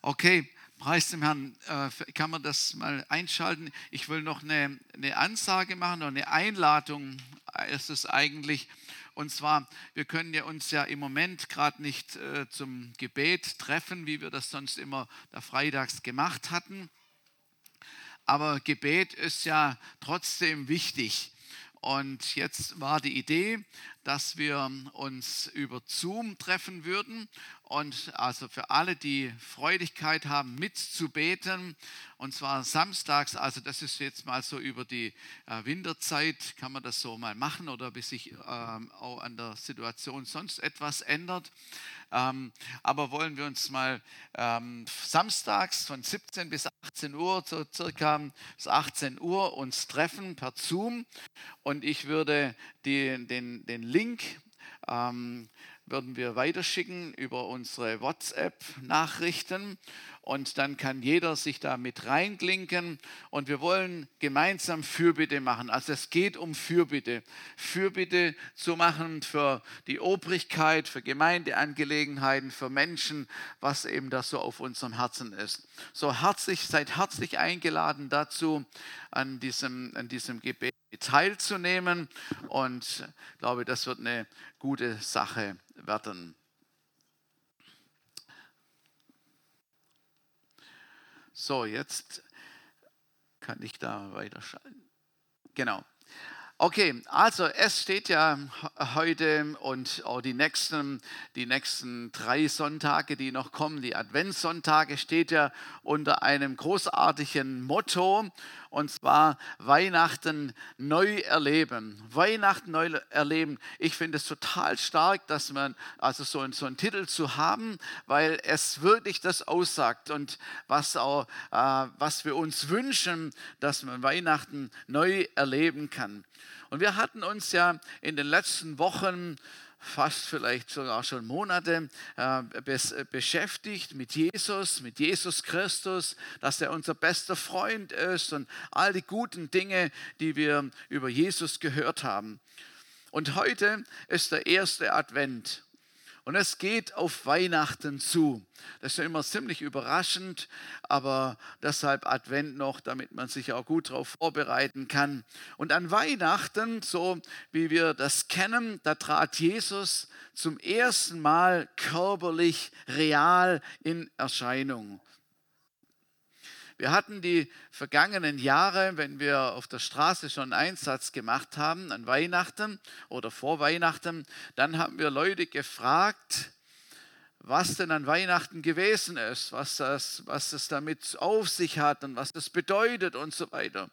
Okay, preis dem Herrn. Äh, kann man das mal einschalten? Ich will noch eine, eine Ansage machen oder eine Einladung ist es eigentlich. Und zwar, wir können ja uns ja im Moment gerade nicht äh, zum Gebet treffen, wie wir das sonst immer da freitags gemacht hatten. Aber Gebet ist ja trotzdem wichtig. Und jetzt war die Idee, dass wir uns über Zoom treffen würden. Und also für alle, die Freudigkeit haben, mitzubeten, und zwar samstags, also das ist jetzt mal so über die äh, Winterzeit, kann man das so mal machen oder bis sich ähm, auch an der Situation sonst etwas ändert. Ähm, aber wollen wir uns mal ähm, samstags von 17 bis 18 Uhr, so circa bis 18 Uhr, uns treffen per Zoom und ich würde die, den, den Link ähm, würden wir weiterschicken über unsere WhatsApp-Nachrichten und dann kann jeder sich da mit reinklinken und wir wollen gemeinsam Fürbitte machen. Also es geht um Fürbitte. Fürbitte zu machen für die Obrigkeit, für Gemeindeangelegenheiten, für Menschen, was eben da so auf unserem Herzen ist. So herzlich, seid herzlich eingeladen dazu, an diesem, an diesem Gebet teilzunehmen und ich glaube, das wird eine gute Sache werden. So, jetzt kann ich da weiterschalten. Genau. Okay, also es steht ja heute und auch die nächsten, die nächsten drei Sonntage, die noch kommen, die Adventssonntage, steht ja unter einem großartigen Motto und zwar Weihnachten neu erleben. Weihnachten neu erleben. Ich finde es total stark, dass man also so, so einen Titel zu haben, weil es wirklich das aussagt und was auch, äh, was wir uns wünschen, dass man Weihnachten neu erleben kann. Und wir hatten uns ja in den letzten Wochen fast vielleicht sogar schon Monate äh, beschäftigt mit Jesus, mit Jesus Christus, dass er unser bester Freund ist und all die guten Dinge, die wir über Jesus gehört haben. Und heute ist der erste Advent. Und es geht auf Weihnachten zu. Das ist ja immer ziemlich überraschend, aber deshalb Advent noch, damit man sich auch gut darauf vorbereiten kann. Und an Weihnachten, so wie wir das kennen, da trat Jesus zum ersten Mal körperlich, real in Erscheinung. Wir hatten die vergangenen Jahre, wenn wir auf der Straße schon Einsatz gemacht haben, an Weihnachten oder vor Weihnachten, dann haben wir Leute gefragt, was denn an Weihnachten gewesen ist, was das, was das damit auf sich hat und was das bedeutet und so weiter.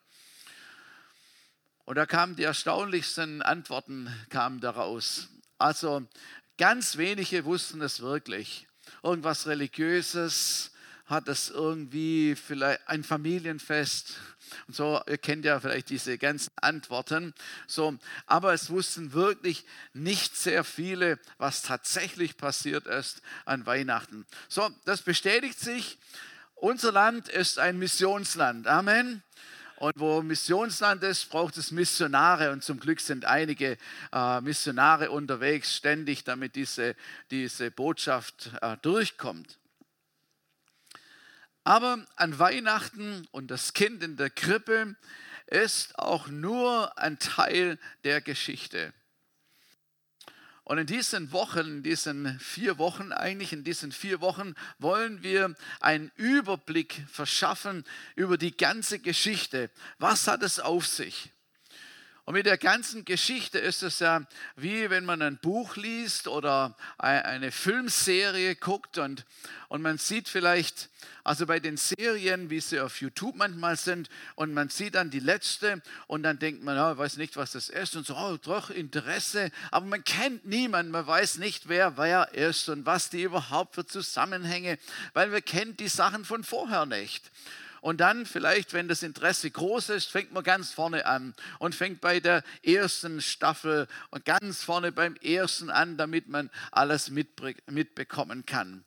Und da kamen die erstaunlichsten Antworten kamen daraus. Also ganz wenige wussten es wirklich. Irgendwas Religiöses, hat es irgendwie vielleicht ein Familienfest und so, ihr kennt ja vielleicht diese ganzen Antworten. So, aber es wussten wirklich nicht sehr viele, was tatsächlich passiert ist an Weihnachten. So, das bestätigt sich. Unser Land ist ein Missionsland. Amen. Und wo Missionsland ist, braucht es Missionare. Und zum Glück sind einige äh, Missionare unterwegs, ständig, damit diese, diese Botschaft äh, durchkommt. Aber an Weihnachten und das Kind in der Krippe ist auch nur ein Teil der Geschichte. Und in diesen Wochen, in diesen vier Wochen eigentlich, in diesen vier Wochen wollen wir einen Überblick verschaffen über die ganze Geschichte. Was hat es auf sich? Und mit der ganzen Geschichte ist es ja wie wenn man ein Buch liest oder eine Filmserie guckt und, und man sieht vielleicht, also bei den Serien, wie sie auf YouTube manchmal sind, und man sieht dann die letzte und dann denkt man, ja, weiß nicht, was das ist und so, oh, doch, Interesse, aber man kennt niemanden, man weiß nicht, wer wer ist und was die überhaupt für Zusammenhänge, weil wir kennen die Sachen von vorher nicht. Und dann vielleicht, wenn das Interesse groß ist, fängt man ganz vorne an und fängt bei der ersten Staffel und ganz vorne beim ersten an, damit man alles mitbekommen kann.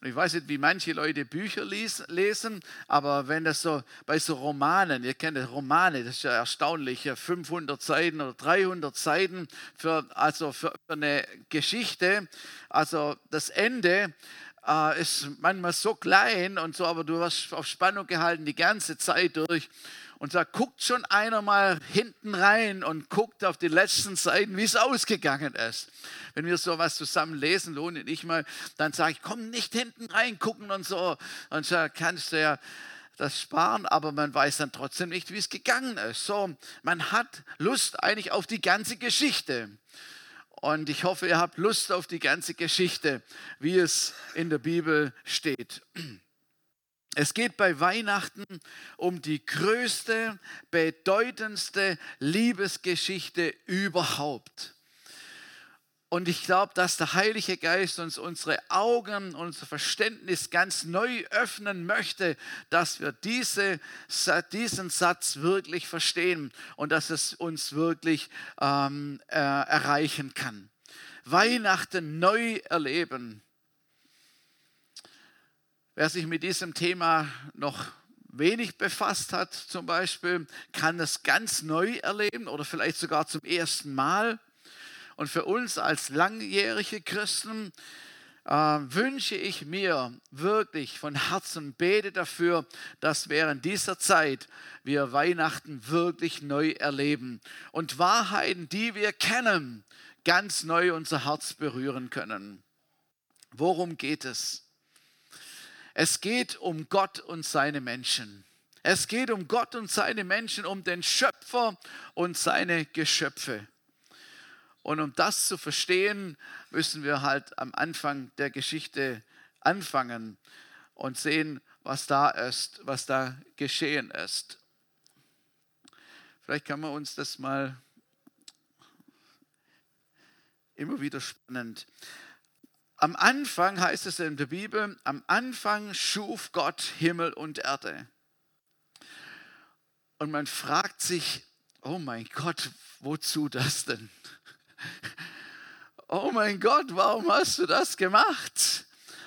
Und ich weiß nicht, wie manche Leute Bücher lesen, aber wenn das so bei so Romanen, ihr kennt Romane, das ist ja erstaunlich, 500 Seiten oder 300 Seiten für, also für eine Geschichte, also das Ende, äh, ist manchmal so klein und so, aber du hast auf Spannung gehalten die ganze Zeit durch. Und da guckt schon einer mal hinten rein und guckt auf die letzten Seiten, wie es ausgegangen ist. Wenn wir sowas zusammen lesen, Lohne ich mal, dann sage ich, komm nicht hinten rein gucken und so. Und da kannst du ja das sparen, aber man weiß dann trotzdem nicht, wie es gegangen ist. So, man hat Lust eigentlich auf die ganze Geschichte. Und ich hoffe, ihr habt Lust auf die ganze Geschichte, wie es in der Bibel steht. Es geht bei Weihnachten um die größte, bedeutendste Liebesgeschichte überhaupt. Und ich glaube, dass der Heilige Geist uns unsere Augen, unser Verständnis ganz neu öffnen möchte, dass wir diese, diesen Satz wirklich verstehen und dass es uns wirklich ähm, äh, erreichen kann. Weihnachten neu erleben. Wer sich mit diesem Thema noch wenig befasst hat, zum Beispiel, kann es ganz neu erleben oder vielleicht sogar zum ersten Mal. Und für uns als langjährige Christen äh, wünsche ich mir wirklich von Herzen, bete dafür, dass während dieser Zeit wir Weihnachten wirklich neu erleben und Wahrheiten, die wir kennen, ganz neu unser Herz berühren können. Worum geht es? Es geht um Gott und seine Menschen. Es geht um Gott und seine Menschen, um den Schöpfer und seine Geschöpfe. Und um das zu verstehen, müssen wir halt am Anfang der Geschichte anfangen und sehen, was da ist, was da geschehen ist. Vielleicht kann man uns das mal immer wieder spannend. Am Anfang heißt es in der Bibel, am Anfang schuf Gott Himmel und Erde. Und man fragt sich, oh mein Gott, wozu das denn? Oh mein Gott, warum hast du das gemacht?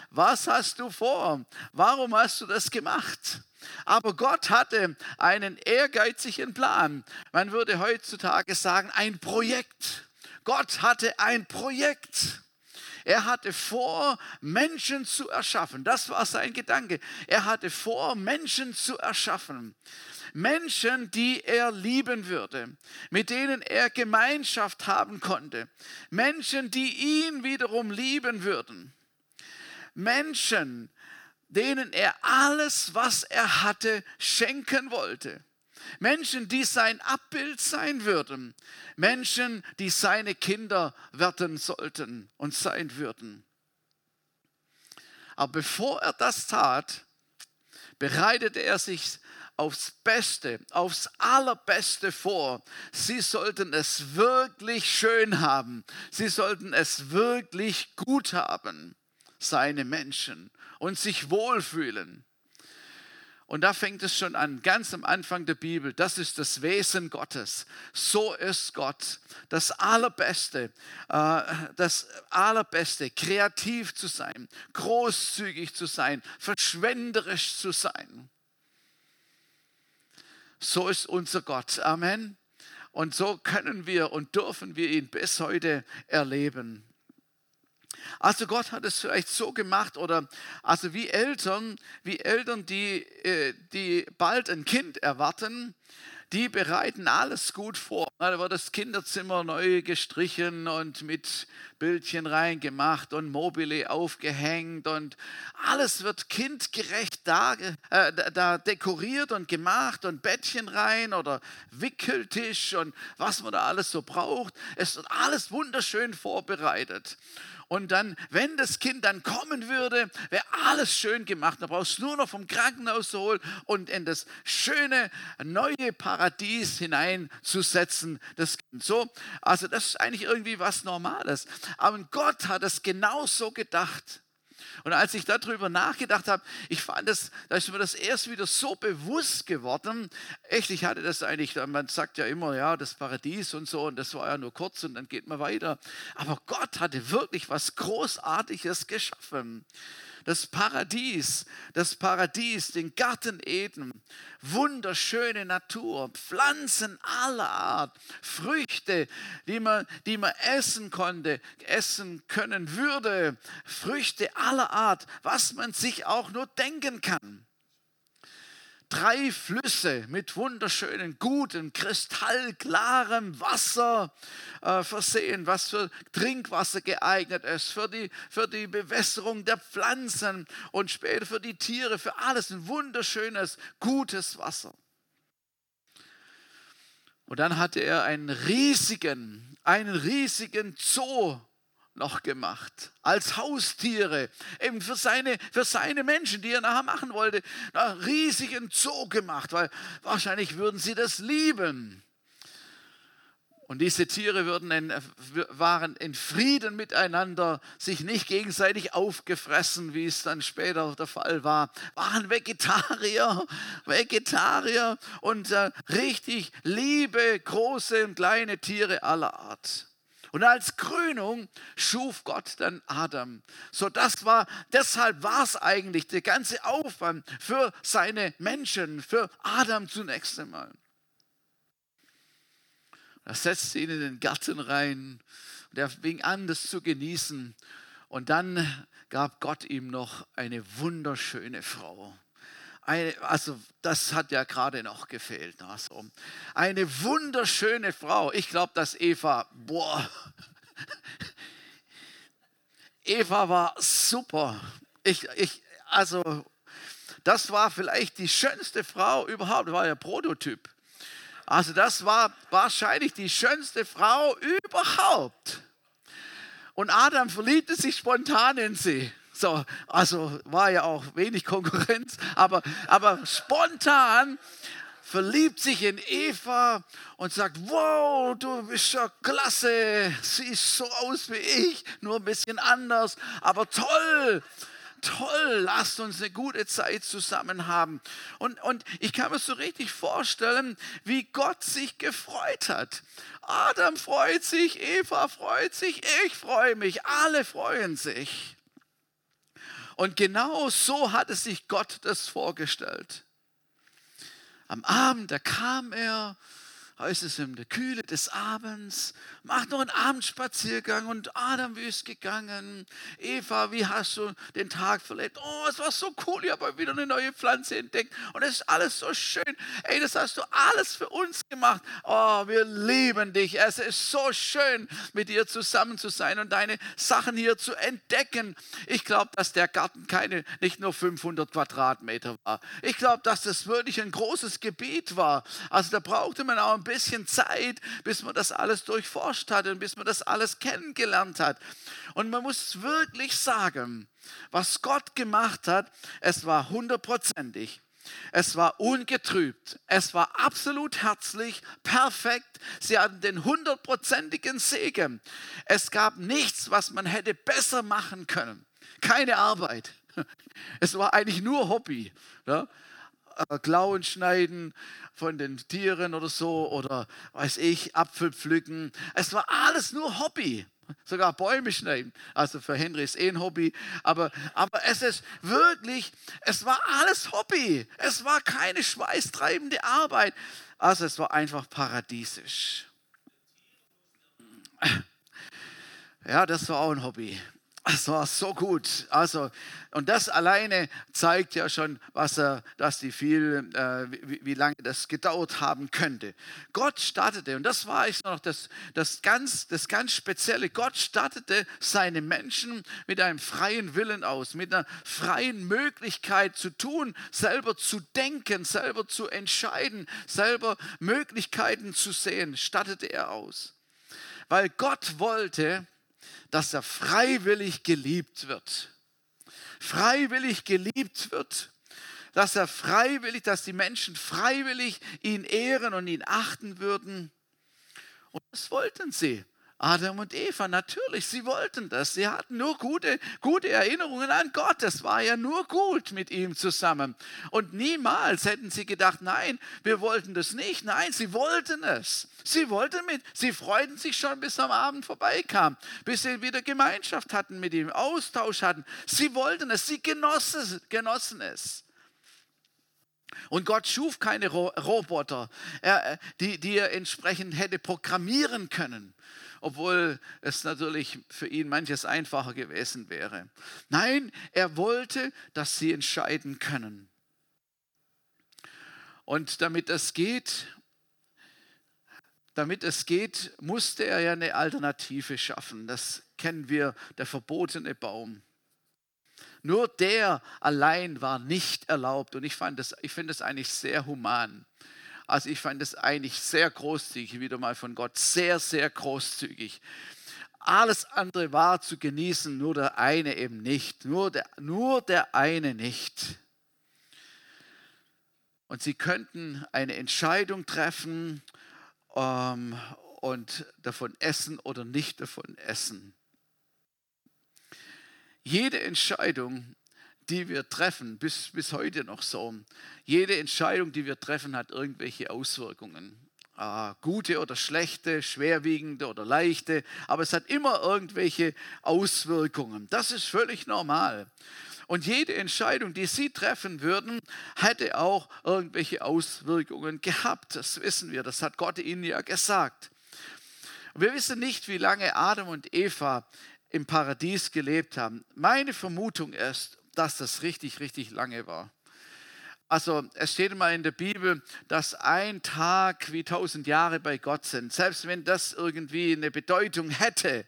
Was hast du vor? Warum hast du das gemacht? Aber Gott hatte einen ehrgeizigen Plan. Man würde heutzutage sagen, ein Projekt. Gott hatte ein Projekt. Er hatte vor, Menschen zu erschaffen. Das war sein Gedanke. Er hatte vor, Menschen zu erschaffen. Menschen, die er lieben würde, mit denen er Gemeinschaft haben konnte. Menschen, die ihn wiederum lieben würden. Menschen, denen er alles, was er hatte, schenken wollte. Menschen, die sein Abbild sein würden. Menschen, die seine Kinder werden sollten und sein würden. Aber bevor er das tat, bereitete er sich aufs Beste, aufs Allerbeste vor. Sie sollten es wirklich schön haben. Sie sollten es wirklich gut haben, seine Menschen, und sich wohlfühlen. Und da fängt es schon an, ganz am Anfang der Bibel. Das ist das Wesen Gottes. So ist Gott. Das Allerbeste, äh, das Allerbeste, kreativ zu sein, großzügig zu sein, verschwenderisch zu sein. So ist unser Gott. Amen. Und so können wir und dürfen wir ihn bis heute erleben. Also Gott hat es vielleicht so gemacht oder also wie Eltern, wie Eltern, die, äh, die bald ein Kind erwarten, die bereiten alles gut vor. Da wird das Kinderzimmer neu gestrichen und mit Bildchen reingemacht und Mobile aufgehängt und alles wird kindgerecht da, äh, da dekoriert und gemacht und Bettchen rein oder Wickeltisch und was man da alles so braucht. Es wird alles wunderschön vorbereitet. Und dann, wenn das Kind dann kommen würde, wäre alles schön gemacht. Da brauchst du nur noch vom Krankenhaus zu holen und in das schöne neue Paradies hineinzusetzen. Das Kind. So, also das ist eigentlich irgendwie was Normales. Aber Gott hat es genauso gedacht. Und als ich darüber nachgedacht habe, ich fand das, da ist mir das erst wieder so bewusst geworden. Echt, ich hatte das eigentlich, man sagt ja immer, ja, das Paradies und so, und das war ja nur kurz und dann geht man weiter. Aber Gott hatte wirklich was Großartiges geschaffen. Das Paradies, das Paradies, den Garten Eden, wunderschöne Natur, Pflanzen aller Art, Früchte, die man, die man essen konnte, essen können würde, Früchte aller Art, was man sich auch nur denken kann drei Flüsse mit wunderschönen, guten, kristallklarem Wasser äh, versehen, was für Trinkwasser geeignet ist, für die, für die Bewässerung der Pflanzen und später für die Tiere, für alles ein wunderschönes, gutes Wasser. Und dann hatte er einen riesigen, einen riesigen Zoo noch gemacht, als Haustiere, eben für seine, für seine Menschen, die er nachher machen wollte, einen riesigen Zoo gemacht, weil wahrscheinlich würden sie das lieben. Und diese Tiere würden in, waren in Frieden miteinander, sich nicht gegenseitig aufgefressen, wie es dann später der Fall war, waren Vegetarier, Vegetarier und äh, richtig liebe große und kleine Tiere aller Art. Und als Krönung schuf Gott dann Adam. So das war, deshalb war es eigentlich der ganze Aufwand für seine Menschen, für Adam zunächst einmal. Er setzte ihn in den Garten rein und er fing an, das zu genießen. Und dann gab Gott ihm noch eine wunderschöne Frau. Eine, also das hat ja gerade noch gefehlt. Also, eine wunderschöne Frau. Ich glaube, dass Eva, boah, Eva war super. Ich, ich, also das war vielleicht die schönste Frau überhaupt, war ja Prototyp. Also das war wahrscheinlich die schönste Frau überhaupt. Und Adam verliebte sich spontan in sie. So, also war ja auch wenig Konkurrenz, aber, aber spontan verliebt sich in Eva und sagt, wow, du bist ja klasse, siehst so aus wie ich, nur ein bisschen anders, aber toll, toll, lasst uns eine gute Zeit zusammen haben. Und, und ich kann mir so richtig vorstellen, wie Gott sich gefreut hat. Adam freut sich, Eva freut sich, ich freue mich, alle freuen sich. Und genau so hat es sich Gott das vorgestellt. Am Abend, da kam er heißt es in der Kühle des Abends, macht noch einen Abendspaziergang und Adam, wie ist gegangen? Eva, wie hast du den Tag verlebt? Oh, es war so cool, ich habe wieder eine neue Pflanze entdeckt und es ist alles so schön. Ey, das hast du alles für uns gemacht. Oh, wir lieben dich. Es ist so schön, mit dir zusammen zu sein und deine Sachen hier zu entdecken. Ich glaube, dass der Garten keine, nicht nur 500 Quadratmeter war. Ich glaube, dass das wirklich ein großes Gebiet war. Also da brauchte man auch ein bisschen Zeit, bis man das alles durchforscht hat und bis man das alles kennengelernt hat. Und man muss wirklich sagen, was Gott gemacht hat, es war hundertprozentig. Es war ungetrübt. Es war absolut herzlich, perfekt. Sie hatten den hundertprozentigen Segen. Es gab nichts, was man hätte besser machen können. Keine Arbeit. Es war eigentlich nur Hobby. Äh, Klauen schneiden von den Tieren oder so oder weiß ich, Apfel pflücken. Es war alles nur Hobby. Sogar Bäume schneiden. Also für Henry ist eh ein Hobby. Aber, aber es ist wirklich, es war alles Hobby. Es war keine schweißtreibende Arbeit. Also es war einfach paradiesisch. Ja, das war auch ein Hobby. Es war so gut. Also, und das alleine zeigt ja schon, was er, dass die viel, äh, wie, wie, lange das gedauert haben könnte. Gott startete, und das war ich noch das, das, ganz, das ganz Spezielle, Gott startete seine Menschen mit einem freien Willen aus, mit einer freien Möglichkeit zu tun, selber zu denken, selber zu entscheiden, selber Möglichkeiten zu sehen, stattete er aus. Weil Gott wollte, dass er freiwillig geliebt wird. Freiwillig geliebt wird. Dass er freiwillig, dass die Menschen freiwillig ihn ehren und ihn achten würden. Und das wollten sie. Adam und Eva, natürlich, sie wollten das. Sie hatten nur gute, gute Erinnerungen an Gott. Es war ja nur gut mit ihm zusammen. Und niemals hätten sie gedacht, nein, wir wollten das nicht. Nein, sie wollten es. Sie wollten mit, sie freuten sich schon, bis am Abend vorbeikam, bis sie wieder Gemeinschaft hatten mit ihm, Austausch hatten. Sie wollten es, sie genossen, genossen es. Und Gott schuf keine Roboter, die, die er entsprechend hätte programmieren können obwohl es natürlich für ihn manches einfacher gewesen wäre. Nein, er wollte, dass sie entscheiden können. Und damit es geht, damit es geht, musste er ja eine Alternative schaffen. Das kennen wir, der verbotene Baum. Nur der allein war nicht erlaubt. Und ich, ich finde das eigentlich sehr human. Also ich fand es eigentlich sehr großzügig, wieder mal von Gott, sehr, sehr großzügig. Alles andere war zu genießen, nur der eine eben nicht. Nur der, nur der eine nicht. Und sie könnten eine Entscheidung treffen ähm, und davon essen oder nicht davon essen. Jede Entscheidung die wir treffen, bis, bis heute noch so. Jede Entscheidung, die wir treffen, hat irgendwelche Auswirkungen. Äh, gute oder schlechte, schwerwiegende oder leichte, aber es hat immer irgendwelche Auswirkungen. Das ist völlig normal. Und jede Entscheidung, die Sie treffen würden, hätte auch irgendwelche Auswirkungen gehabt. Das wissen wir, das hat Gott Ihnen ja gesagt. Wir wissen nicht, wie lange Adam und Eva im Paradies gelebt haben. Meine Vermutung ist, dass das richtig, richtig lange war. Also es steht mal in der Bibel, dass ein Tag wie tausend Jahre bei Gott sind. Selbst wenn das irgendwie eine Bedeutung hätte,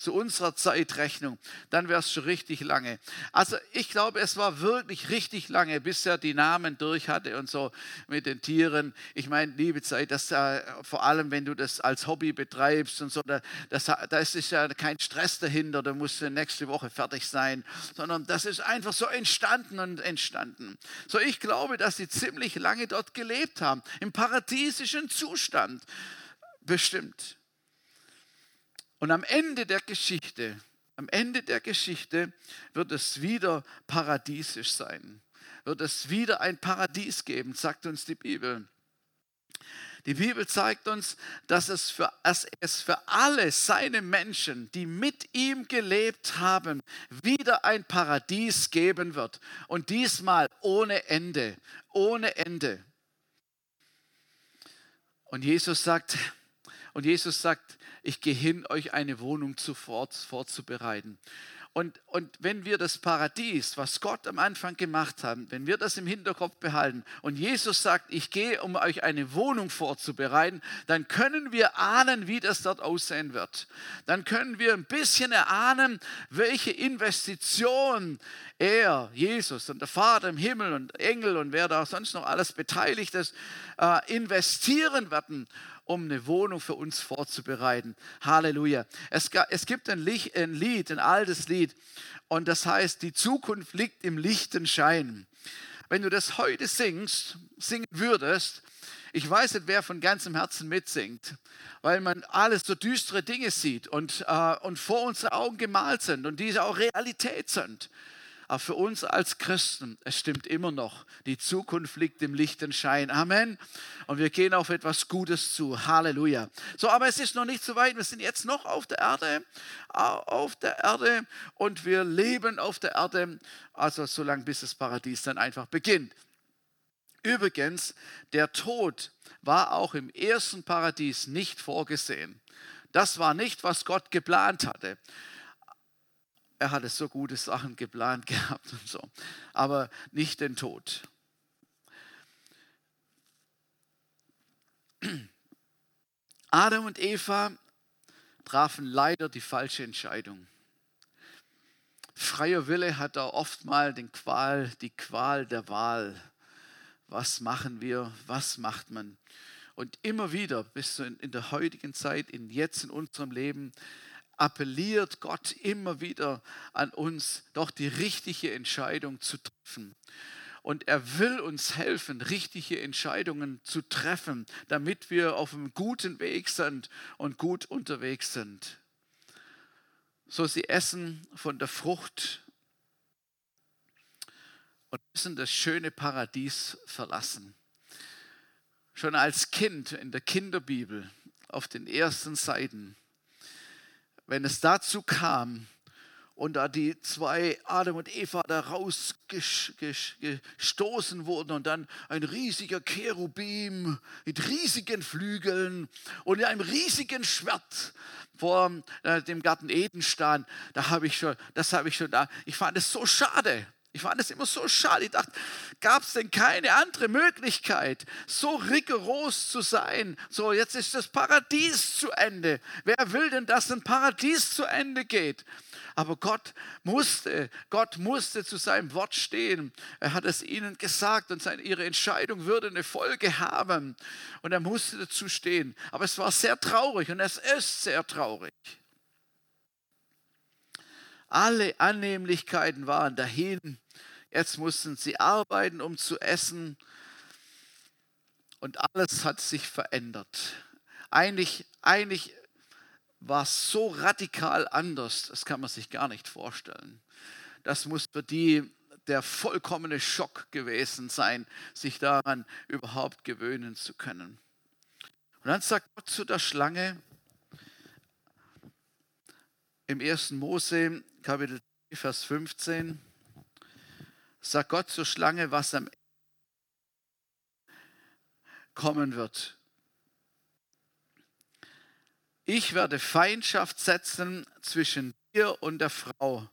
zu unserer Zeitrechnung, dann wäre es schon richtig lange. Also ich glaube, es war wirklich richtig lange, bis er die Namen durch hatte und so mit den Tieren. Ich meine, liebe Zeit, das äh, vor allem, wenn du das als Hobby betreibst und so, da, das, da ist ja kein Stress dahinter, da musst du nächste Woche fertig sein, sondern das ist einfach so entstanden und entstanden. So, ich glaube, dass sie ziemlich lange dort gelebt haben, im paradiesischen Zustand. Bestimmt. Und am Ende der Geschichte, am Ende der Geschichte wird es wieder paradiesisch sein. Wird es wieder ein Paradies geben, sagt uns die Bibel. Die Bibel zeigt uns, dass es, für, dass es für alle seine Menschen, die mit ihm gelebt haben, wieder ein Paradies geben wird. Und diesmal ohne Ende, ohne Ende. Und Jesus sagt, und Jesus sagt, ich gehe hin, euch eine Wohnung vorzubereiten. Und, und wenn wir das Paradies, was Gott am Anfang gemacht hat, wenn wir das im Hinterkopf behalten und Jesus sagt, ich gehe, um euch eine Wohnung vorzubereiten, dann können wir ahnen, wie das dort aussehen wird. Dann können wir ein bisschen erahnen, welche Investition er, Jesus und der Vater im Himmel und Engel und wer da sonst noch alles beteiligt ist, äh, investieren werden, um eine Wohnung für uns vorzubereiten. Halleluja. Es, es gibt ein, Lied, ein Lied, ein altes Lied, und das heißt, die Zukunft liegt im lichten Schein. Wenn du das heute singst, singen würdest, ich weiß nicht, wer von ganzem Herzen mitsingt, weil man alles so düstere Dinge sieht und, äh, und vor unsere Augen gemalt sind und diese auch Realität sind. Aber für uns als Christen, es stimmt immer noch, die Zukunft liegt im lichten Schein. Amen. Und wir gehen auf etwas Gutes zu. Halleluja. So, aber es ist noch nicht so weit. Wir sind jetzt noch auf der Erde, auf der Erde und wir leben auf der Erde, also so lange bis das Paradies dann einfach beginnt. Übrigens, der Tod war auch im ersten Paradies nicht vorgesehen. Das war nicht, was Gott geplant hatte er hatte so gute Sachen geplant gehabt und so, aber nicht den Tod. Adam und Eva trafen leider die falsche Entscheidung. Freier Wille hat da oft mal den Qual, die Qual der Wahl. Was machen wir? Was macht man? Und immer wieder, bis in der heutigen Zeit, in jetzt in unserem Leben, appelliert Gott immer wieder an uns, doch die richtige Entscheidung zu treffen. und er will uns helfen, richtige Entscheidungen zu treffen, damit wir auf einem guten Weg sind und gut unterwegs sind. So sie essen von der Frucht und müssen das schöne Paradies verlassen. Schon als Kind in der Kinderbibel auf den ersten Seiten, wenn es dazu kam, und da die zwei Adam und Eva da rausgestoßen wurden und dann ein riesiger Cherubim mit riesigen Flügeln und einem riesigen Schwert vor äh, dem Garten Eden stand, da habe ich schon, das habe ich schon da. Ich fand es so schade. Ich fand es immer so schade. Ich dachte, gab es denn keine andere Möglichkeit, so rigoros zu sein? So, jetzt ist das Paradies zu Ende. Wer will denn, dass ein Paradies zu Ende geht? Aber Gott musste, Gott musste zu seinem Wort stehen. Er hat es ihnen gesagt und seine, ihre Entscheidung würde eine Folge haben. Und er musste dazu stehen. Aber es war sehr traurig und es ist sehr traurig. Alle Annehmlichkeiten waren dahin. Jetzt mussten sie arbeiten, um zu essen. Und alles hat sich verändert. Eigentlich, eigentlich war es so radikal anders, das kann man sich gar nicht vorstellen. Das muss für die der vollkommene Schock gewesen sein, sich daran überhaupt gewöhnen zu können. Und dann sagt Gott zu der Schlange im 1. Mose Kapitel Vers 15 sagt Gott zur Schlange, was am Ende kommen wird. Ich werde Feindschaft setzen zwischen dir und der Frau,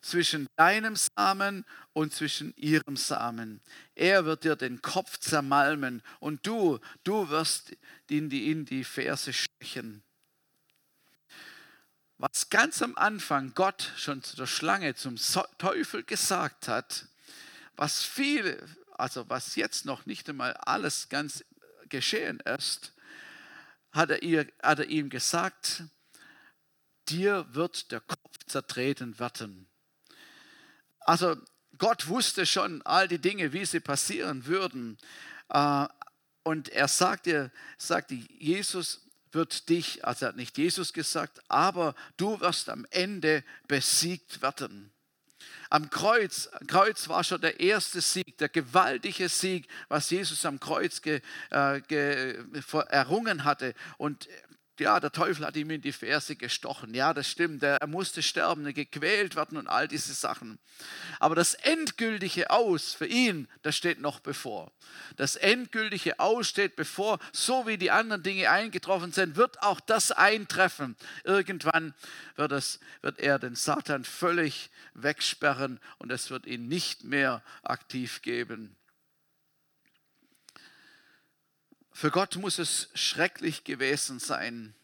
zwischen deinem Samen und zwischen ihrem Samen. Er wird dir den Kopf zermalmen und du, du wirst ihn in die Ferse stechen was ganz am Anfang Gott schon zu der Schlange, zum Teufel gesagt hat, was viele, also was jetzt noch nicht einmal alles ganz geschehen ist, hat er, ihr, hat er ihm gesagt, dir wird der Kopf zertreten werden. Also Gott wusste schon all die Dinge, wie sie passieren würden. Äh, und er sagte, sagte Jesus, wird dich, also hat nicht Jesus gesagt, aber du wirst am Ende besiegt werden. Am Kreuz, Kreuz war schon der erste Sieg, der gewaltige Sieg, was Jesus am Kreuz ge, äh, ge, errungen hatte. Und ja, der Teufel hat ihm in die Ferse gestochen. Ja, das stimmt. Er musste sterben, gequält werden und all diese Sachen. Aber das endgültige Aus für ihn, das steht noch bevor. Das endgültige Aus steht bevor. So wie die anderen Dinge eingetroffen sind, wird auch das eintreffen. Irgendwann wird, es, wird er den Satan völlig wegsperren und es wird ihn nicht mehr aktiv geben. Für Gott muss es schrecklich gewesen sein.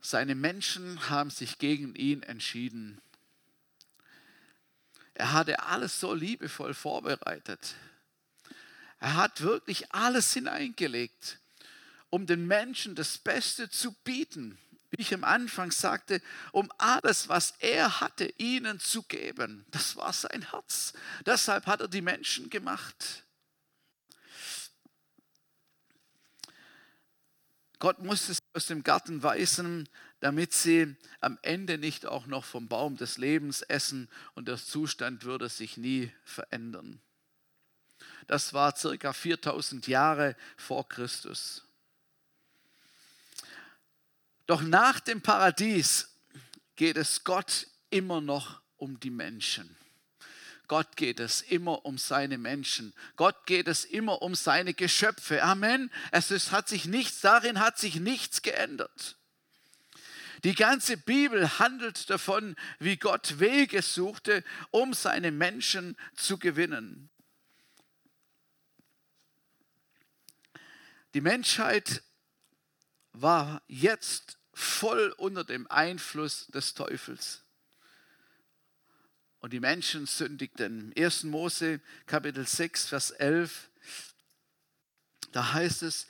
Seine Menschen haben sich gegen ihn entschieden. Er hatte alles so liebevoll vorbereitet. Er hat wirklich alles hineingelegt, um den Menschen das Beste zu bieten. Wie ich am Anfang sagte, um alles, was er hatte, ihnen zu geben. Das war sein Herz. Deshalb hat er die Menschen gemacht. Gott musste sie aus dem Garten weisen, damit sie am Ende nicht auch noch vom Baum des Lebens essen und der Zustand würde sich nie verändern. Das war circa 4000 Jahre vor Christus. Doch nach dem Paradies geht es Gott immer noch um die Menschen. Gott geht es immer um seine Menschen. Gott geht es immer um seine Geschöpfe. Amen. Es ist, hat sich nichts, darin hat sich nichts geändert. Die ganze Bibel handelt davon, wie Gott Wege suchte, um seine Menschen zu gewinnen. Die Menschheit war jetzt voll unter dem Einfluss des Teufels und die Menschen sündigten. 1. Mose Kapitel 6, Vers 11, da heißt es,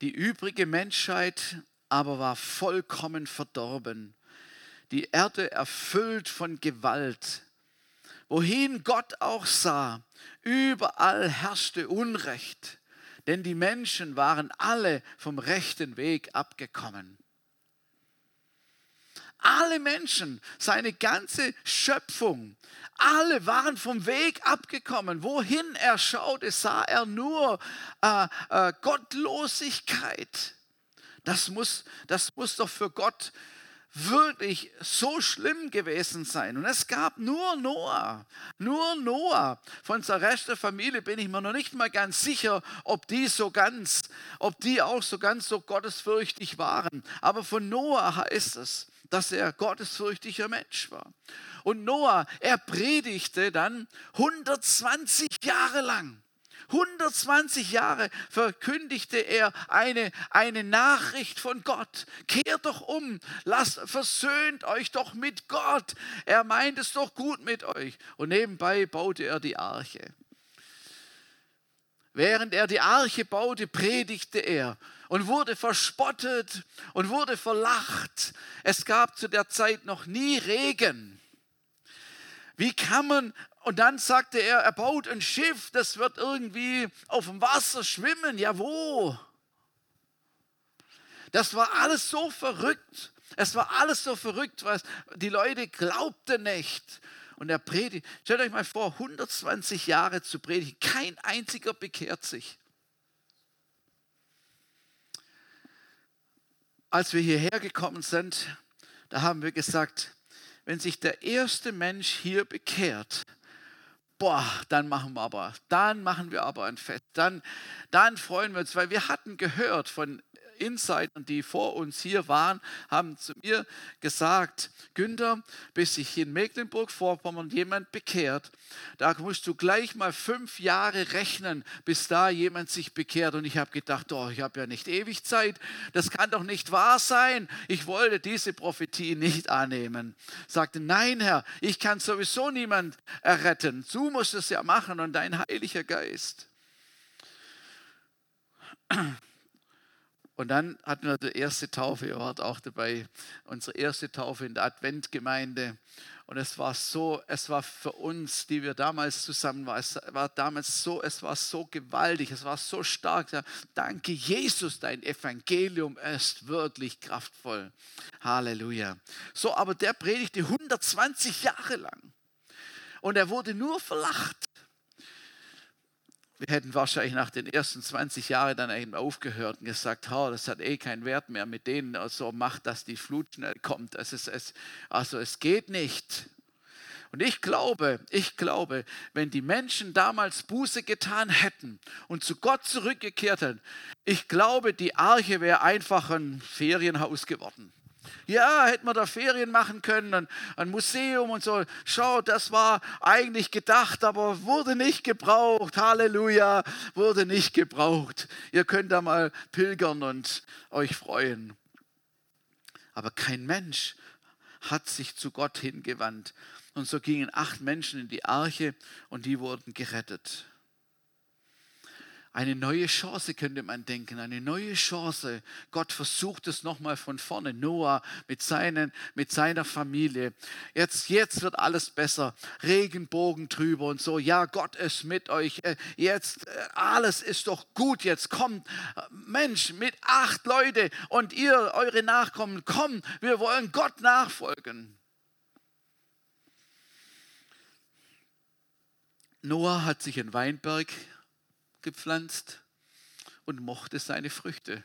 die übrige Menschheit aber war vollkommen verdorben, die Erde erfüllt von Gewalt. wohin Gott auch sah, überall herrschte Unrecht, denn die Menschen waren alle vom rechten Weg abgekommen. Alle Menschen, seine ganze Schöpfung, alle waren vom Weg abgekommen. Wohin er schaute, sah er nur äh, äh, Gottlosigkeit. Das muss, das muss doch für Gott wirklich so schlimm gewesen sein. Und es gab nur Noah, nur Noah. Von der Rest der Familie bin ich mir noch nicht mal ganz sicher, ob die so ganz, ob die auch so ganz so gottesfürchtig waren. Aber von Noah heißt es, dass er gottesfürchtiger Mensch war. Und Noah, er predigte dann 120 Jahre lang. 120 Jahre verkündigte er eine, eine Nachricht von Gott. Kehrt doch um, lasst, versöhnt euch doch mit Gott. Er meint es doch gut mit euch. Und nebenbei baute er die Arche. Während er die Arche baute, predigte er und wurde verspottet und wurde verlacht. Es gab zu der Zeit noch nie Regen. Wie kann man und dann sagte er, er baut ein Schiff, das wird irgendwie auf dem Wasser schwimmen. Ja, wo? Das war alles so verrückt. Es war alles so verrückt, was die Leute glaubten nicht. Und er predigt, stellt euch mal vor, 120 Jahre zu predigen, kein einziger bekehrt sich. Als wir hierher gekommen sind, da haben wir gesagt, wenn sich der erste Mensch hier bekehrt, boah, dann machen wir aber, dann machen wir aber ein Fest, dann, dann freuen wir uns, weil wir hatten gehört von Insidern, die vor uns hier waren, haben zu mir gesagt, Günther, bis sich in Mecklenburg-Vorpommern jemand bekehrt, da musst du gleich mal fünf Jahre rechnen, bis da jemand sich bekehrt. Und ich habe gedacht, oh, ich habe ja nicht ewig Zeit, das kann doch nicht wahr sein. Ich wollte diese Prophetie nicht annehmen. Sagte, nein, Herr, ich kann sowieso niemand erretten. Du musst es ja machen und dein Heiliger Geist. Und dann hatten wir die erste Taufe, ihr wart auch dabei, unsere erste Taufe in der Adventgemeinde. Und es war so, es war für uns, die wir damals zusammen waren, es war damals so, es war so gewaltig, es war so stark. Danke Jesus, dein Evangelium ist wirklich kraftvoll. Halleluja. So, aber der predigte 120 Jahre lang. Und er wurde nur verlacht. Wir hätten wahrscheinlich nach den ersten 20 Jahren dann eben aufgehört und gesagt, oh, das hat eh keinen Wert mehr mit denen, so macht, dass die Flut schnell kommt. Es ist, es, also es geht nicht. Und ich glaube, ich glaube, wenn die Menschen damals Buße getan hätten und zu Gott zurückgekehrt hätten, ich glaube, die Arche wäre einfach ein Ferienhaus geworden. Ja, hätten wir da Ferien machen können, ein, Museum und so. Schau, das war eigentlich gedacht, aber wurde nicht gebraucht. Halleluja, wurde nicht gebraucht. Ihr könnt da mal pilgern und euch freuen. Aber kein Mensch hat sich zu Gott hingewandt. Und so gingen acht Menschen in die Arche und die wurden gerettet. Eine neue Chance könnte man denken, eine neue Chance. Gott versucht es nochmal von vorne. Noah mit, seinen, mit seiner Familie. Jetzt, jetzt wird alles besser. Regenbogen drüber und so. Ja, Gott ist mit euch. Äh, jetzt, äh, alles ist doch gut. Jetzt kommt, Mensch, mit acht Leute und ihr, eure Nachkommen, kommen. Wir wollen Gott nachfolgen. Noah hat sich einen Weinberg gepflanzt und mochte seine Früchte.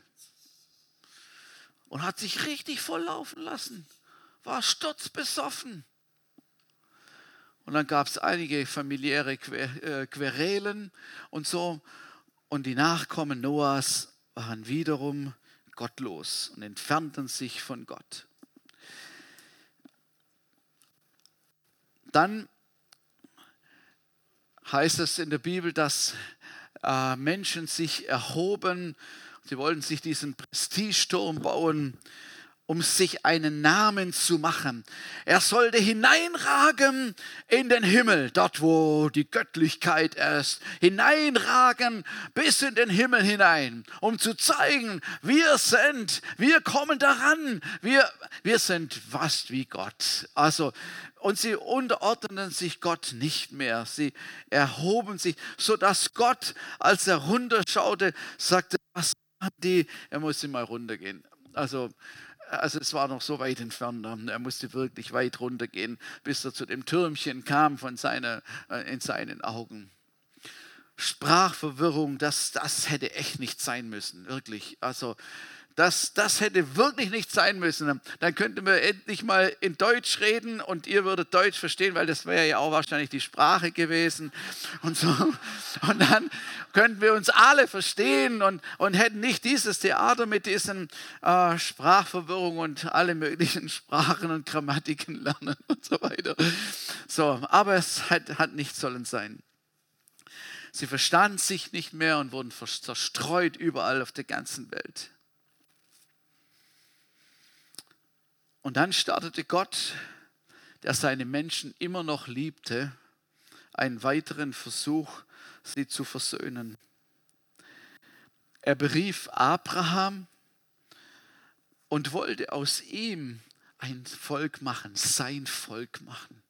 Und hat sich richtig volllaufen lassen, war sturzbesoffen. Und dann gab es einige familiäre äh, Querelen und so. Und die Nachkommen Noahs waren wiederum gottlos und entfernten sich von Gott. Dann heißt es in der Bibel, dass äh, Menschen sich erhoben. Sie wollten sich diesen Prestigesturm bauen, um sich einen Namen zu machen. Er sollte hineinragen in den Himmel, dort wo die Göttlichkeit ist, hineinragen bis in den Himmel hinein, um zu zeigen, wir sind, wir kommen daran, wir, wir sind fast wie Gott. Also und sie unterordneten sich Gott nicht mehr. Sie erhoben sich, sodass Gott, als er runterschaute, sagte, was machen die? Er musste mal runtergehen. Also, also es war noch so weit entfernt. Er musste wirklich weit runtergehen, bis er zu dem Türmchen kam von seiner, äh, in seinen Augen. Sprachverwirrung, das, das hätte echt nicht sein müssen, wirklich. Also das, das hätte wirklich nicht sein müssen. Dann könnten wir endlich mal in Deutsch reden und ihr würdet Deutsch verstehen, weil das wäre ja auch wahrscheinlich die Sprache gewesen. Und, so. und dann könnten wir uns alle verstehen und, und hätten nicht dieses Theater mit diesen äh, Sprachverwirrungen und alle möglichen Sprachen und Grammatiken lernen und so weiter. So, aber es hat, hat nicht sollen sein. Sie verstanden sich nicht mehr und wurden zerstreut überall auf der ganzen Welt. Und dann startete Gott, der seine Menschen immer noch liebte, einen weiteren Versuch, sie zu versöhnen. Er berief Abraham und wollte aus ihm ein Volk machen, sein Volk machen.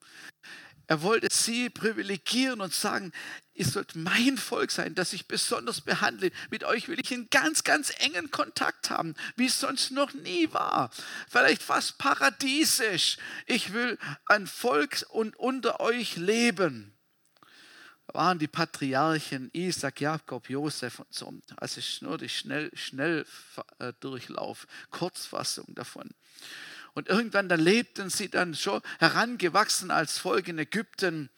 Er wollte sie privilegieren und sagen, ihr sollt mein Volk sein, das ich besonders behandle. Mit euch will ich einen ganz, ganz engen Kontakt haben, wie es sonst noch nie war. Vielleicht fast paradiesisch. Ich will ein Volk und unter euch leben. Da waren die Patriarchen Isaac, Jakob, Josef und so. Also nur die Schnell, Schnelldurchlauf, Kurzfassung davon. Und irgendwann, da lebten sie dann schon herangewachsen als Volk in Ägypten.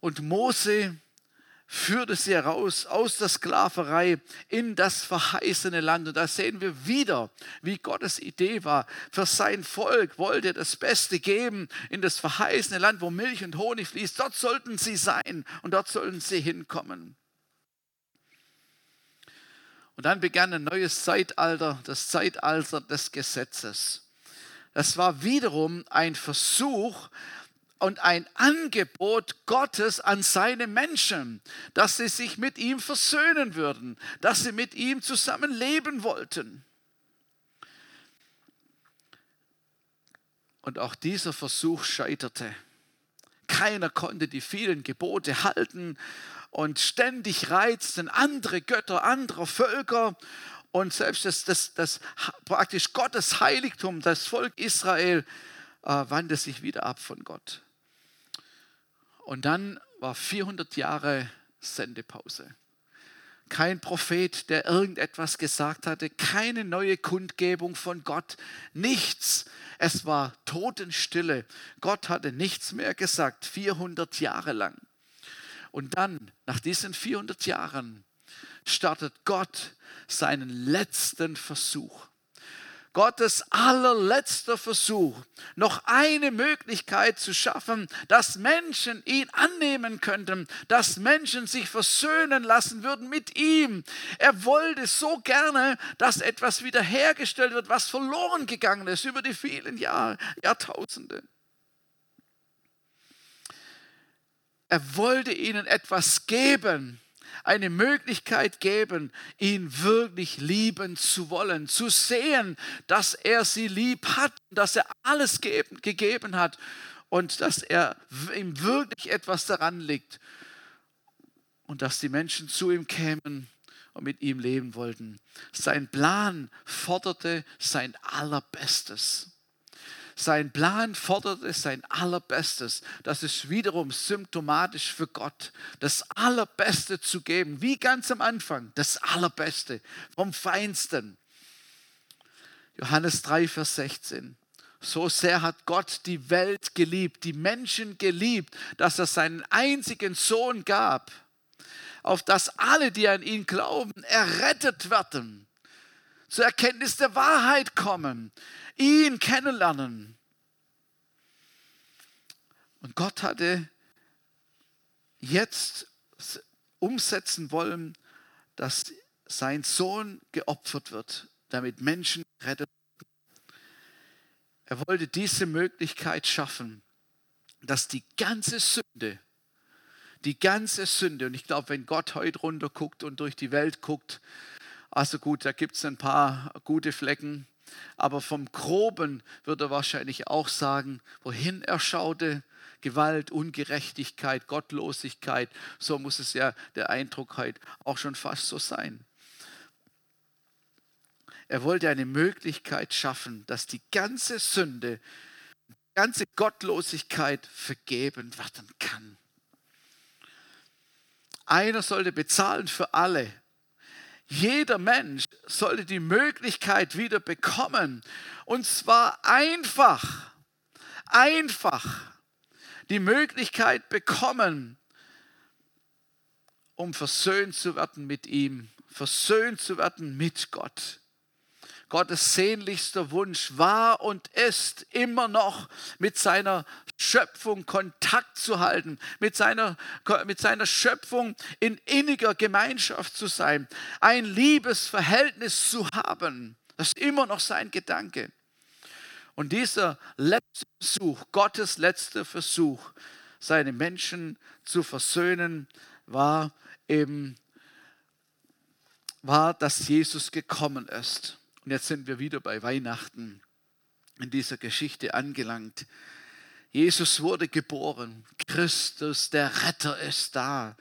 Und Mose führte sie heraus aus der Sklaverei in das verheißene Land. Und da sehen wir wieder, wie Gottes Idee war. Für sein Volk wollte er das Beste geben in das verheißene Land, wo Milch und Honig fließt. Dort sollten sie sein und dort sollten sie hinkommen. Und dann begann ein neues Zeitalter, das Zeitalter des Gesetzes. Das war wiederum ein Versuch und ein Angebot Gottes an seine Menschen, dass sie sich mit ihm versöhnen würden, dass sie mit ihm zusammen leben wollten. Und auch dieser Versuch scheiterte. Keiner konnte die vielen Gebote halten und ständig reizten andere Götter anderer Völker und selbst das, das, das praktisch Gottes Heiligtum, das Volk Israel, äh, wandte sich wieder ab von Gott. Und dann war 400 Jahre Sendepause. Kein Prophet, der irgendetwas gesagt hatte, keine neue Kundgebung von Gott, nichts. Es war Totenstille. Gott hatte nichts mehr gesagt, 400 Jahre lang. Und dann, nach diesen 400 Jahren, startet Gott seinen letzten Versuch. Gottes allerletzter Versuch, noch eine Möglichkeit zu schaffen, dass Menschen ihn annehmen könnten, dass Menschen sich versöhnen lassen würden mit ihm. Er wollte so gerne, dass etwas wiederhergestellt wird, was verloren gegangen ist über die vielen Jahre, Jahrtausende. Er wollte ihnen etwas geben, eine Möglichkeit geben, ihn wirklich lieben zu wollen, zu sehen, dass er sie lieb hat, dass er alles gegeben hat und dass er ihm wirklich etwas daran liegt und dass die Menschen zu ihm kämen und mit ihm leben wollten. Sein Plan forderte sein Allerbestes. Sein Plan forderte sein Allerbestes. Das ist wiederum symptomatisch für Gott, das Allerbeste zu geben, wie ganz am Anfang, das Allerbeste vom Feinsten. Johannes 3, Vers 16. So sehr hat Gott die Welt geliebt, die Menschen geliebt, dass er seinen einzigen Sohn gab, auf dass alle, die an ihn glauben, errettet werden, zur Erkenntnis der Wahrheit kommen ihn kennenlernen. Und Gott hatte jetzt umsetzen wollen, dass sein Sohn geopfert wird, damit Menschen rettet Er wollte diese Möglichkeit schaffen, dass die ganze Sünde, die ganze Sünde, und ich glaube, wenn Gott heute runter guckt und durch die Welt guckt, also gut, da gibt es ein paar gute Flecken, aber vom Groben würde er wahrscheinlich auch sagen, wohin er schaute, Gewalt, Ungerechtigkeit, Gottlosigkeit, so muss es ja der Eindruck halt auch schon fast so sein. Er wollte eine Möglichkeit schaffen, dass die ganze Sünde, die ganze Gottlosigkeit vergeben werden kann. Einer sollte bezahlen für alle. Jeder Mensch sollte die Möglichkeit wieder bekommen. Und zwar einfach, einfach die Möglichkeit bekommen, um versöhnt zu werden mit ihm, versöhnt zu werden mit Gott. Gottes sehnlichster Wunsch war und ist immer noch mit seiner Schöpfung Kontakt zu halten, mit seiner, mit seiner Schöpfung in inniger Gemeinschaft zu sein, ein Liebesverhältnis zu haben. Das ist immer noch sein Gedanke. Und dieser letzte Versuch, Gottes letzter Versuch, seine Menschen zu versöhnen, war eben, war, dass Jesus gekommen ist. Und jetzt sind wir wieder bei Weihnachten in dieser Geschichte angelangt. Jesus wurde geboren. Christus, der Retter, ist da.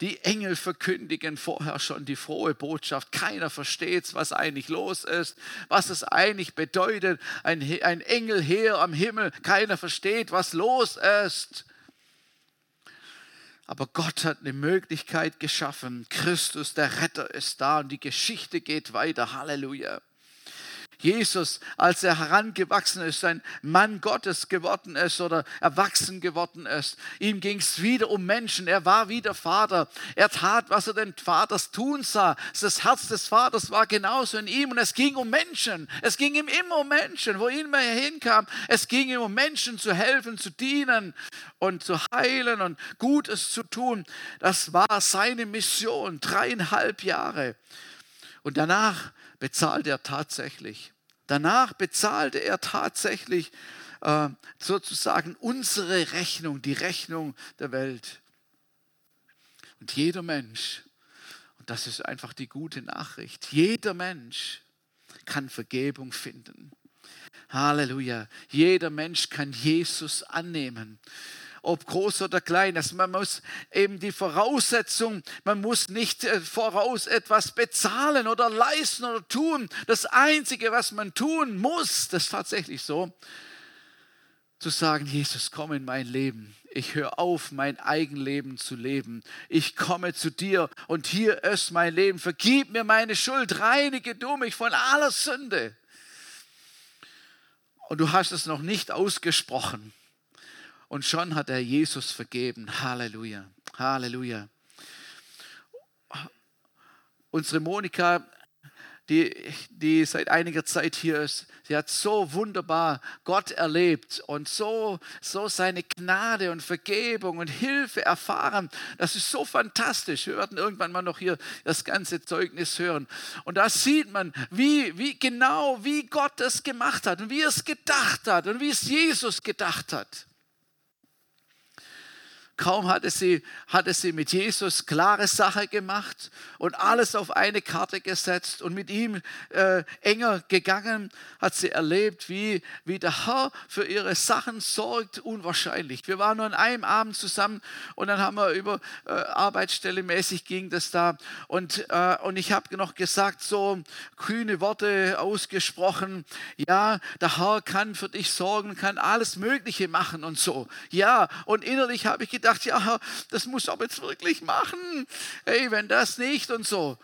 Die Engel verkündigen vorher schon die frohe Botschaft. Keiner versteht, was eigentlich los ist, was es eigentlich bedeutet. Ein, ein Engelheer am Himmel. Keiner versteht, was los ist. Aber Gott hat eine Möglichkeit geschaffen. Christus, der Retter, ist da und die Geschichte geht weiter. Halleluja. Jesus, als er herangewachsen ist, ein Mann Gottes geworden ist oder erwachsen geworden ist, ihm ging es wieder um Menschen. Er war wieder Vater. Er tat, was er den Vaters tun sah. Das Herz des Vaters war genauso in ihm und es ging um Menschen. Es ging ihm immer um Menschen, wo ihn mehr hinkam. Es ging ihm um Menschen zu helfen, zu dienen und zu heilen und Gutes zu tun. Das war seine Mission, dreieinhalb Jahre. Und danach bezahlt er tatsächlich. Danach bezahlte er tatsächlich äh, sozusagen unsere Rechnung, die Rechnung der Welt. Und jeder Mensch, und das ist einfach die gute Nachricht, jeder Mensch kann Vergebung finden. Halleluja. Jeder Mensch kann Jesus annehmen ob groß oder klein. Also man muss eben die Voraussetzung, man muss nicht äh, voraus etwas bezahlen oder leisten oder tun. Das Einzige, was man tun muss, das ist tatsächlich so, zu sagen, Jesus, komm in mein Leben. Ich höre auf, mein Eigenleben zu leben. Ich komme zu dir und hier ist mein Leben. Vergib mir meine Schuld, reinige du mich von aller Sünde. Und du hast es noch nicht ausgesprochen. Und schon hat er Jesus vergeben. Halleluja. Halleluja. Unsere Monika, die, die seit einiger Zeit hier ist, sie hat so wunderbar Gott erlebt und so, so seine Gnade und Vergebung und Hilfe erfahren. Das ist so fantastisch. Wir werden irgendwann mal noch hier das ganze Zeugnis hören. Und da sieht man, wie, wie genau, wie Gott es gemacht hat und wie er es gedacht hat und wie es Jesus gedacht hat. Kaum hatte sie, hatte sie mit Jesus klare Sache gemacht und alles auf eine Karte gesetzt und mit ihm äh, enger gegangen, hat sie erlebt, wie, wie der Herr für ihre Sachen sorgt, unwahrscheinlich. Wir waren nur an einem Abend zusammen und dann haben wir über äh, Arbeitsstelle mäßig ging das da und, äh, und ich habe noch gesagt, so kühne Worte ausgesprochen, ja, der Herr kann für dich sorgen, kann alles Mögliche machen und so. Ja, und innerlich habe ich gedacht, gedacht, ja, das muss aber jetzt wirklich machen. Hey, wenn das nicht und so.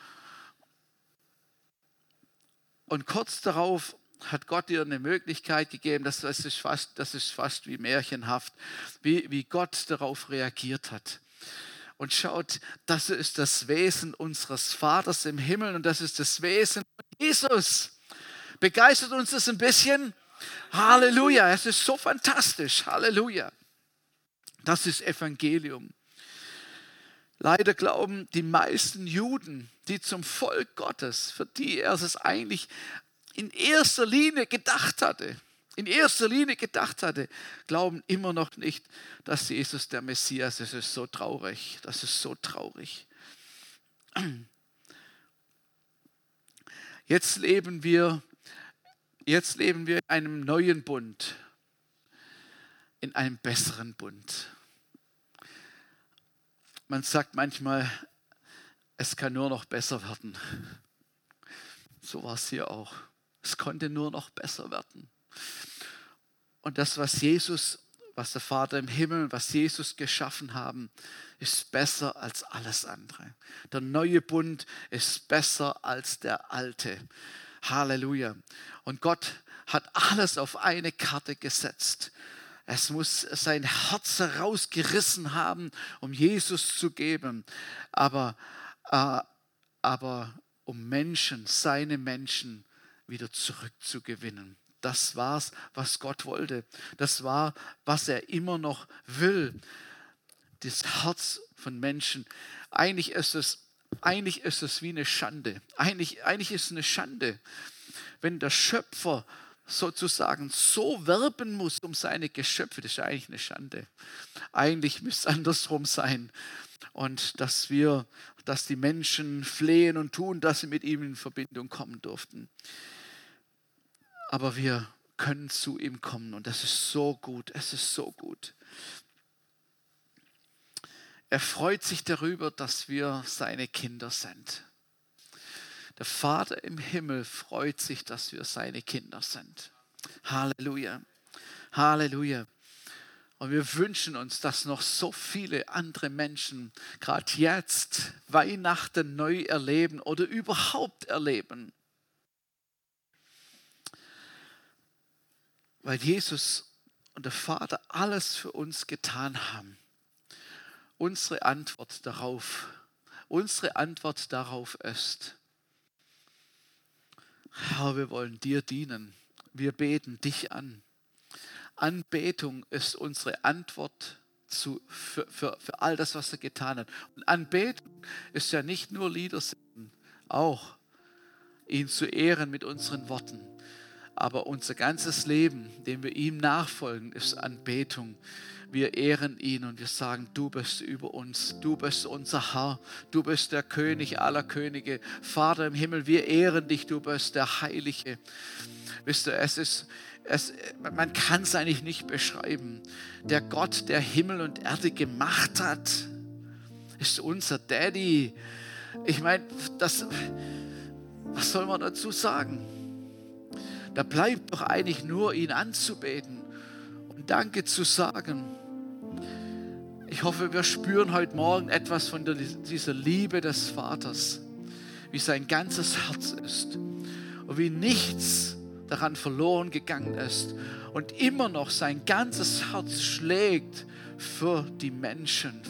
Und kurz darauf hat Gott dir eine Möglichkeit gegeben, das, das, ist, fast, das ist fast wie märchenhaft, wie, wie Gott darauf reagiert hat. Und schaut, das ist das Wesen unseres Vaters im Himmel und das ist das Wesen von Jesus. Begeistert uns das ein bisschen? Halleluja, es ist so fantastisch. Halleluja. Das ist Evangelium. Leider glauben die meisten Juden, die zum Volk Gottes, für die er es eigentlich in erster Linie gedacht hatte, in erster Linie gedacht hatte, glauben immer noch nicht, dass Jesus der Messias ist. Das ist so traurig. Das ist so traurig. Jetzt leben wir Jetzt leben wir in einem neuen Bund, in einem besseren Bund. Man sagt manchmal, es kann nur noch besser werden. So war es hier auch. Es konnte nur noch besser werden. Und das, was Jesus, was der Vater im Himmel, was Jesus geschaffen haben, ist besser als alles andere. Der neue Bund ist besser als der alte. Halleluja. Und Gott hat alles auf eine Karte gesetzt. Es muss sein Herz herausgerissen haben, um Jesus zu geben. Aber, äh, aber um Menschen, seine Menschen wieder zurückzugewinnen. Das war's, was Gott wollte. Das war, was er immer noch will. Das Herz von Menschen. Eigentlich ist es, eigentlich ist es wie eine Schande. Eigentlich, eigentlich ist es eine Schande, wenn der Schöpfer sozusagen so werben muss um seine Geschöpfe. Das ist eigentlich eine Schande. Eigentlich müsste es andersrum sein. Und dass wir, dass die Menschen flehen und tun, dass sie mit ihm in Verbindung kommen durften aber wir können zu ihm kommen und das ist so gut, es ist so gut. Er freut sich darüber, dass wir seine Kinder sind. Der Vater im Himmel freut sich, dass wir seine Kinder sind. Halleluja. Halleluja. Und wir wünschen uns, dass noch so viele andere Menschen gerade jetzt Weihnachten neu erleben oder überhaupt erleben. weil Jesus und der Vater alles für uns getan haben. Unsere Antwort darauf, unsere Antwort darauf ist, Herr, wir wollen dir dienen. Wir beten dich an. Anbetung ist unsere Antwort zu, für, für, für all das, was er getan hat. Und Anbetung ist ja nicht nur Lieder singen, auch ihn zu ehren mit unseren Worten. Aber unser ganzes Leben, dem wir ihm nachfolgen, ist Anbetung. Wir ehren ihn und wir sagen, du bist über uns, du bist unser Herr, du bist der König aller Könige, Vater im Himmel, wir ehren dich, du bist der Heilige. Wisst ihr, es ist, es, man kann es eigentlich nicht beschreiben. Der Gott, der Himmel und Erde gemacht hat, ist unser Daddy. Ich meine, das, was soll man dazu sagen? Da bleibt doch eigentlich nur, ihn anzubeten und Danke zu sagen. Ich hoffe, wir spüren heute Morgen etwas von dieser Liebe des Vaters, wie sein ganzes Herz ist und wie nichts daran verloren gegangen ist und immer noch sein ganzes Herz schlägt für die Menschen,